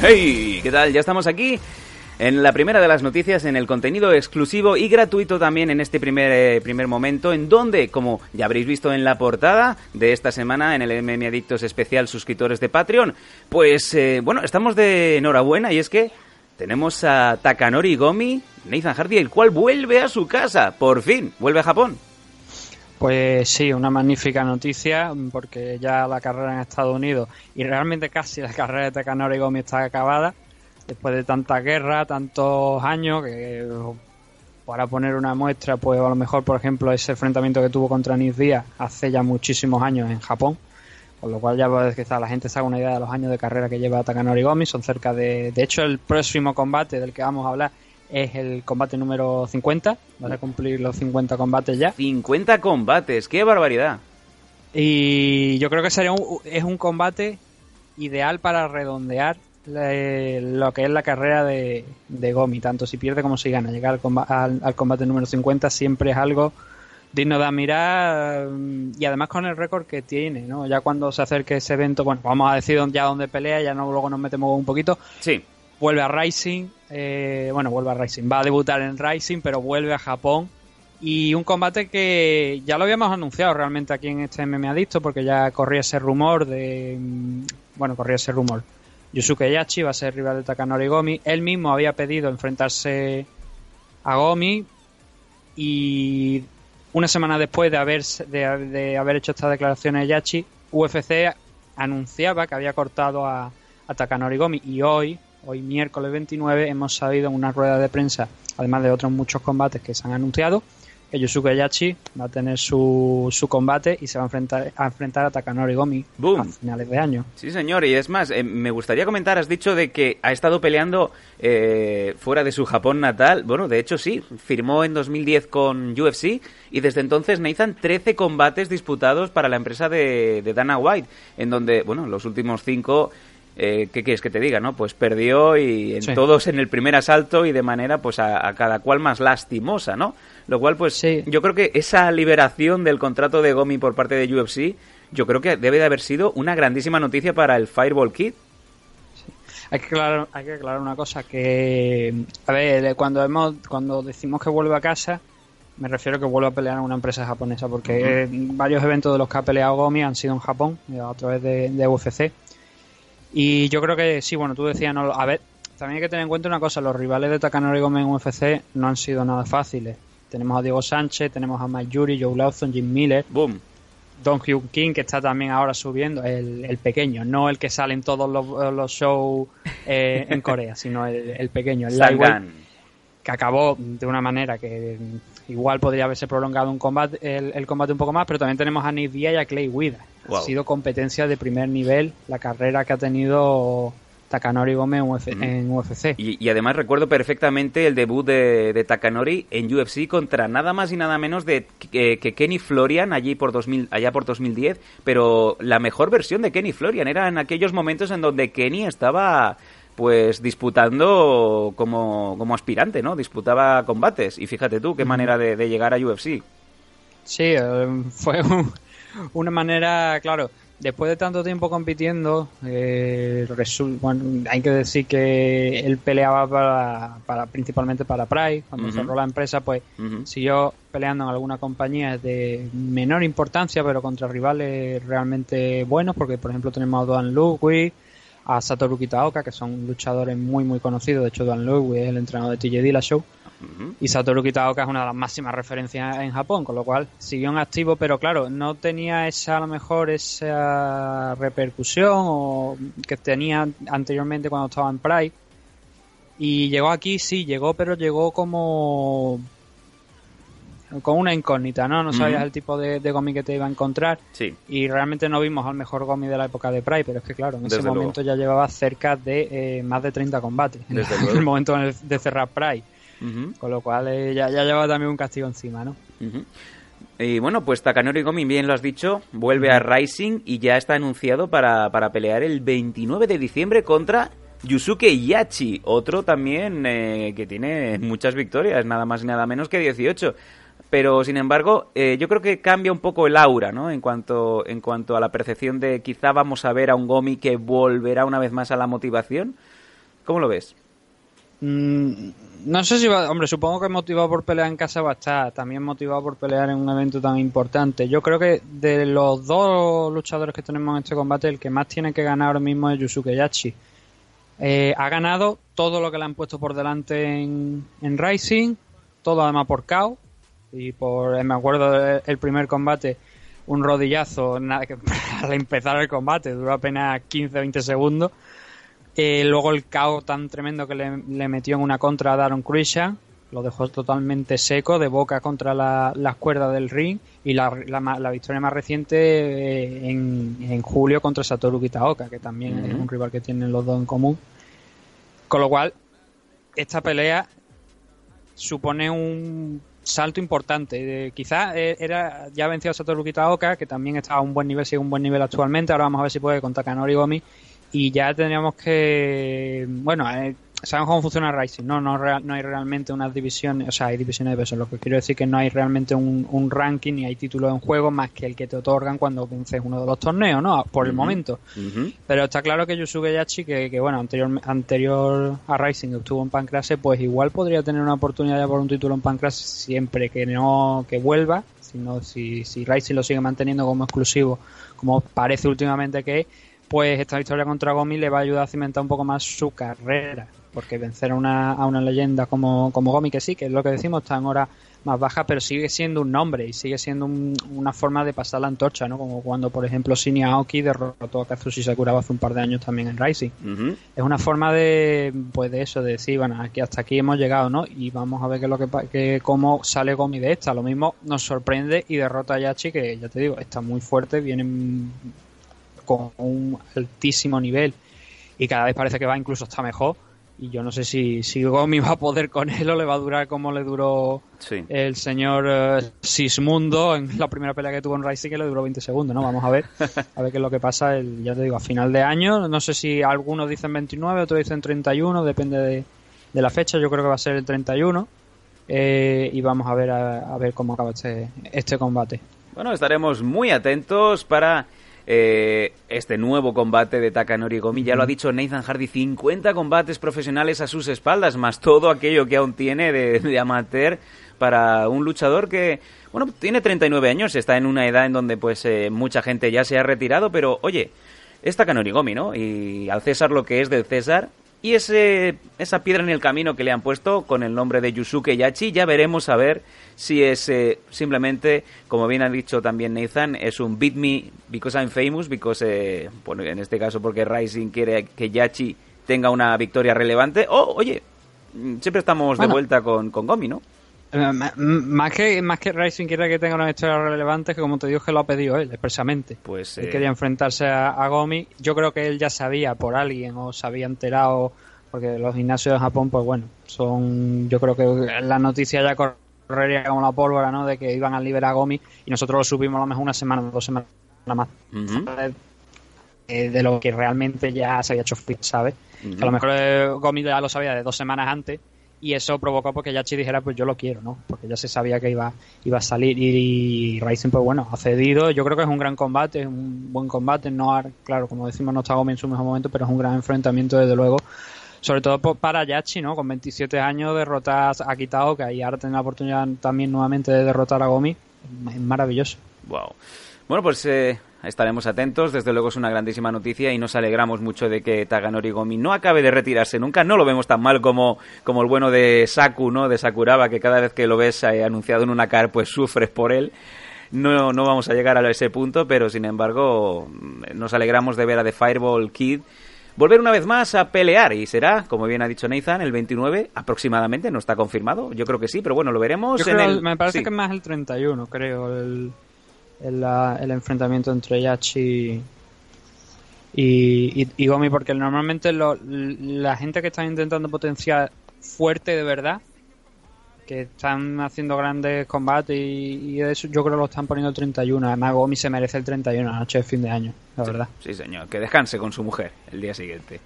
¡Hey! ¿Qué tal? Ya estamos aquí en la primera de las noticias, en el contenido exclusivo y gratuito también en este primer, eh, primer momento, en donde, como ya habréis visto en la portada de esta semana, en el MM Adictos especial suscriptores de Patreon, pues eh, bueno, estamos de enhorabuena y es que tenemos a Takanori Gomi, Nathan Hardy, el cual vuelve a su casa, por fin, vuelve a Japón. Pues sí, una magnífica noticia porque ya la carrera en Estados Unidos y realmente casi la carrera de Takanori Gomi está acabada después de tanta guerra, tantos años que para poner una muestra, pues a lo mejor, por ejemplo, ese enfrentamiento que tuvo contra Nis Díaz hace ya muchísimos años en Japón, con lo cual ya pues, quizá la gente se haga una idea de los años de carrera que lleva Takanori Gomi, son cerca de... De hecho, el próximo combate del que vamos a hablar es el combate número 50. Vas a cumplir los 50 combates ya. 50 combates, qué barbaridad. Y yo creo que sería un, es un combate ideal para redondear le- lo que es la carrera de, de Gomi, tanto si pierde como si gana. Llegar al, comba- al- al combate número 50 siempre es algo digno de admirar mm, y además con el récord que tiene, ¿no? Ya cuando se acerque ese evento, bueno, vamos a decir ya dónde pelea, ya no luego nos metemos un poquito, Sí, vuelve a Rising, eh, bueno, vuelve a Rising, va a debutar en Rising, pero vuelve a Japón. Y un combate que ya lo habíamos anunciado realmente aquí en este MM Adicto, porque ya corría ese rumor de. mm, Bueno, corría ese rumor. Yusuke Yachi va a ser rival de Takanori Gomi. Él mismo había pedido enfrentarse a Gomi. Y una semana después de haber, de haber hecho estas declaraciones de Yachi, UFC anunciaba que había cortado a, a Takanori Gomi. Y hoy, hoy miércoles 29, hemos sabido en una rueda de prensa, además de otros muchos combates que se han anunciado, que Yusuke Yachi va a tener su, su combate y se va a enfrentar a, enfrentar a Takanori Gomi Boom. a finales de año. Sí, señor, y es más, eh, me gustaría comentar, has dicho de que ha estado peleando eh, fuera de su Japón natal. Bueno, de hecho sí, firmó en 2010 con UFC y desde entonces Nathan 13 combates disputados para la empresa de, de Dana White, en donde, bueno, los últimos cinco... Eh, ¿Qué quieres que te diga, no? Pues perdió y en Sí. todos en el primer asalto y de manera, pues a, a cada cual más lastimosa, ¿no? Lo cual, pues, Sí. yo creo que esa liberación del contrato de Gomi por parte de UFC, yo creo que debe de haber sido una grandísima noticia para el Fireball Kid. Hay que aclarar, hay que aclarar una cosa que a ver cuando hemos cuando decimos que vuelve a casa me refiero que vuelve a pelear en una empresa japonesa porque eh, varios eventos de los que ha peleado Gomi han sido en Japón eh, a través de, de UFC y yo creo que sí bueno tú decías no a ver también hay que tener en cuenta una cosa los rivales de Takanori Gomi en UFC no han sido nada fáciles tenemos a Diego Sánchez tenemos a Mike Yuri Joe Lawson Jim Miller Boom. Don Hyun King, que está también ahora subiendo, el, el pequeño, no el que sale en todos los, los shows eh, en Corea, sino el, el pequeño, el lightweight, que acabó de una manera que igual podría haberse prolongado un combate, el, el combate un poco más, pero también tenemos a Nick Diaz y a Clay Wida. Wow. Ha sido competencia de primer nivel la carrera que ha tenido Takanori Gómez en, UFC. Y, y además recuerdo perfectamente el debut de, de Takanori en UFC contra nada más y nada menos de que, que Kenny Florian allí por 2000, allá por 2010, pero la mejor versión de Kenny Florian era en aquellos momentos en donde Kenny estaba pues disputando como, como aspirante, ¿no? Disputaba combates y fíjate tú qué manera de, de llegar a UFC. Sí, eh, fue un- una manera, claro, después de tanto tiempo compitiendo, eh, bueno, hay que decir que él peleaba para, para principalmente para Pride, cuando cerró la empresa, pues siguió peleando en alguna compañía de menor importancia, pero contra rivales realmente buenos, porque por ejemplo tenemos a Doan Ludwig, a Satoru Kitaoka, que son luchadores muy muy conocidos, de hecho Doan Ludwig es el entrenador de TJ Dillashaw, Ujú. y Satoru Kitaoka es una de las máximas referencias en Japón, con lo cual siguió en activo, pero claro, no tenía esa, a lo mejor, esa repercusión o que tenía anteriormente cuando estaba en Pride. Y llegó aquí, sí, llegó, pero llegó como con una incógnita, ¿no? No sabías el tipo de, Gomi que te iba a encontrar. Sí. Y realmente no vimos al mejor Gomi de la época de Pride, pero es que claro, en ese momento ya llevaba cerca de eh, más de 30 combates. En el momento de cerrar Pride. Con lo cual eh, ya, ya llevaba también un castigo encima, ¿no? Y bueno, pues Takanori Gomi, bien lo has dicho, vuelve a Rising y ya está anunciado para, para pelear el 29 de diciembre contra Yusuke Yachi, otro también eh, que tiene muchas victorias, nada más y nada menos que 18. Pero, sin embargo, eh, yo creo que cambia un poco el aura, ¿no? En cuanto, en cuanto a la percepción de quizá vamos a ver a un Gomi que volverá una vez más a la motivación. ¿Cómo lo ves? Mm, no sé si va, hombre, supongo que motivado por pelear en casa va a estar, también motivado por pelear en un evento tan importante. Yo creo que de los dos luchadores que tenemos en este combate, el que más tiene que ganar ahora mismo es Yusuke Yachi. Eh, ha ganado todo lo que le han puesto por delante en, Rising, todo además por KO. Y por, me acuerdo del primer combate, un rodillazo nada, que, al empezar el combate, duró apenas 15-20 segundos. Eh, luego el KO tan tremendo que le, metió en una contra a Daron Krishan, lo dejó totalmente seco, de boca contra las cuerdas del ring. Y la, victoria más reciente eh, en, julio contra Satoru Kitaoka, que también es un rival que tienen los dos en común. Con lo cual, esta pelea supone un salto importante. quizás eh, era ya vencido a Satoru Kitaoka, que también está a un buen nivel, sigue un buen nivel actualmente. Ahora vamos a ver si puede contra Kanori Gomi. Y ya tendríamos que. Bueno, eh, sabemos cómo funciona Rising, ¿no? No, no hay realmente unas divisiones, o sea, hay divisiones de peso. Lo que quiero decir que no hay realmente un, ranking ni hay títulos en juego más que el que te otorgan cuando vences uno de los torneos, ¿no? Por el momento. Pero está claro que Yusuke Yachi, que, que bueno, anterior, anterior a Rising estuvo en Pancrase, pues igual podría tener una oportunidad ya por un título en Pancrase siempre que no que vuelva. Sino si, si Rising lo sigue manteniendo como exclusivo, como parece últimamente que pues esta victoria contra Gomi le va a ayudar a cimentar un poco más su carrera porque vencer a una, a una leyenda como, como Gomi, que sí, que es lo que decimos, está en hora más baja, pero sigue siendo un nombre y sigue siendo una forma de pasar la antorcha, ¿no? Como cuando, por ejemplo, Shinya Aoki derrotó a Kazushi Sakuraba hace un par de años también en Rising. Es una forma de, pues de eso, de decir, bueno, aquí hasta aquí hemos llegado, ¿no? Y vamos a ver qué es lo que, que cómo sale Gomi de esta. Lo mismo nos sorprende y derrota a Yachi, que ya te digo, está muy fuerte, viene con un altísimo nivel y cada vez parece que va incluso hasta mejor y yo no sé si, si Gomi va a poder con él o le va a durar como le duró el señor eh, Sismundo en la primera pelea que tuvo en Rising que le duró 20 segundos, ¿no? Vamos a ver, a ver qué es lo que pasa, el, ya te digo, a final de año, no sé si algunos dicen 29, otros dicen 31, depende de, la fecha, yo creo que va a ser el 31 eh, y vamos a ver a, a ver cómo acaba este, este combate. Bueno, estaremos muy atentos para eh, este nuevo combate de Takanori Gomi. Ya lo ha dicho Nathan Hardy, 50 combates profesionales a sus espaldas, más todo aquello que aún tiene de, amateur para un luchador que, bueno, tiene 39 años, está en una edad en donde pues eh, mucha gente ya se ha retirado, pero oye, es Takanori Gomi, ¿no? Y al César lo que es del César, y ese, esa piedra en el camino que le han puesto con el nombre de Yusuke Yachi, ya veremos a ver si es eh, simplemente, como bien ha dicho también Nathan, es un beat me because I'm famous, because, eh, bueno, en este caso porque Rising quiere que Yachi tenga una victoria relevante, o, oye, siempre estamos de vuelta con, con Gomi, ¿no? Eh, más que más que Rising quiere que tenga una historia relevante, que como te digo, que lo ha pedido él expresamente. Pues él quería enfrentarse a, Gomi. Yo creo que él ya sabía por alguien o se había enterado, porque los gimnasios de Japón, pues bueno, son. Yo creo que la noticia ya correría como la pólvora, ¿no? De que iban a liberar a Gomi y nosotros lo subimos a lo mejor una semana, dos semanas más. de lo que realmente ya se había hecho, ¿sabes? A lo mejor eh, Gomi ya lo sabía de dos semanas antes y eso provocó porque Yachi dijera pues yo lo quiero, ¿no? Porque ya se sabía que iba, iba a salir y, Ryzen pues bueno, ha cedido, yo creo que es un gran combate, es un buen combate, no claro, como decimos no está Gomi en su mejor momento, pero es un gran enfrentamiento desde luego, sobre todo para Yachi, ¿no? Con 27 años derrotar a Kitao, que ahí ahora tiene la oportunidad también nuevamente de derrotar a Gomi, es maravilloso. Wow. Bueno, pues eh, estaremos atentos. Desde luego es una grandísima noticia y nos alegramos mucho de que Taganori Gomi no acabe de retirarse nunca. No lo vemos tan mal como, como el bueno de Saku, ¿no? De Sakuraba, que cada vez que lo ves eh, anunciado en una car, pues sufres por él. No, no vamos a llegar a ese punto, pero sin embargo nos alegramos de ver a The Fireball Kid volver una vez más a pelear y será, como bien ha dicho Nathan, el 29 aproximadamente, no está confirmado, yo creo que sí, pero bueno, lo veremos en el... Me parece que es más el 31, creo, el, el, enfrentamiento entre Yachi y, y, Gomi, porque normalmente la gente que está intentando potenciar fuerte de verdad que están haciendo grandes combates y, eso yo creo que lo están poniendo el 31. Además, Gomi se merece el 31, la noche de fin de año, la verdad. Sí, señor. Que descanse con su mujer el día siguiente.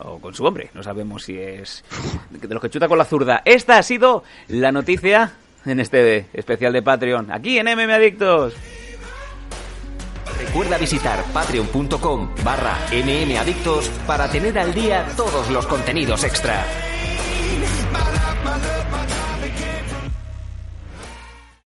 O con su hombre. No sabemos si es de los que chuta con la zurda. Esta ha sido la noticia en este especial de Patreon. Aquí en MM Adictos. Recuerda visitar patreon.com barra mmadictos para tener al día todos los contenidos extra.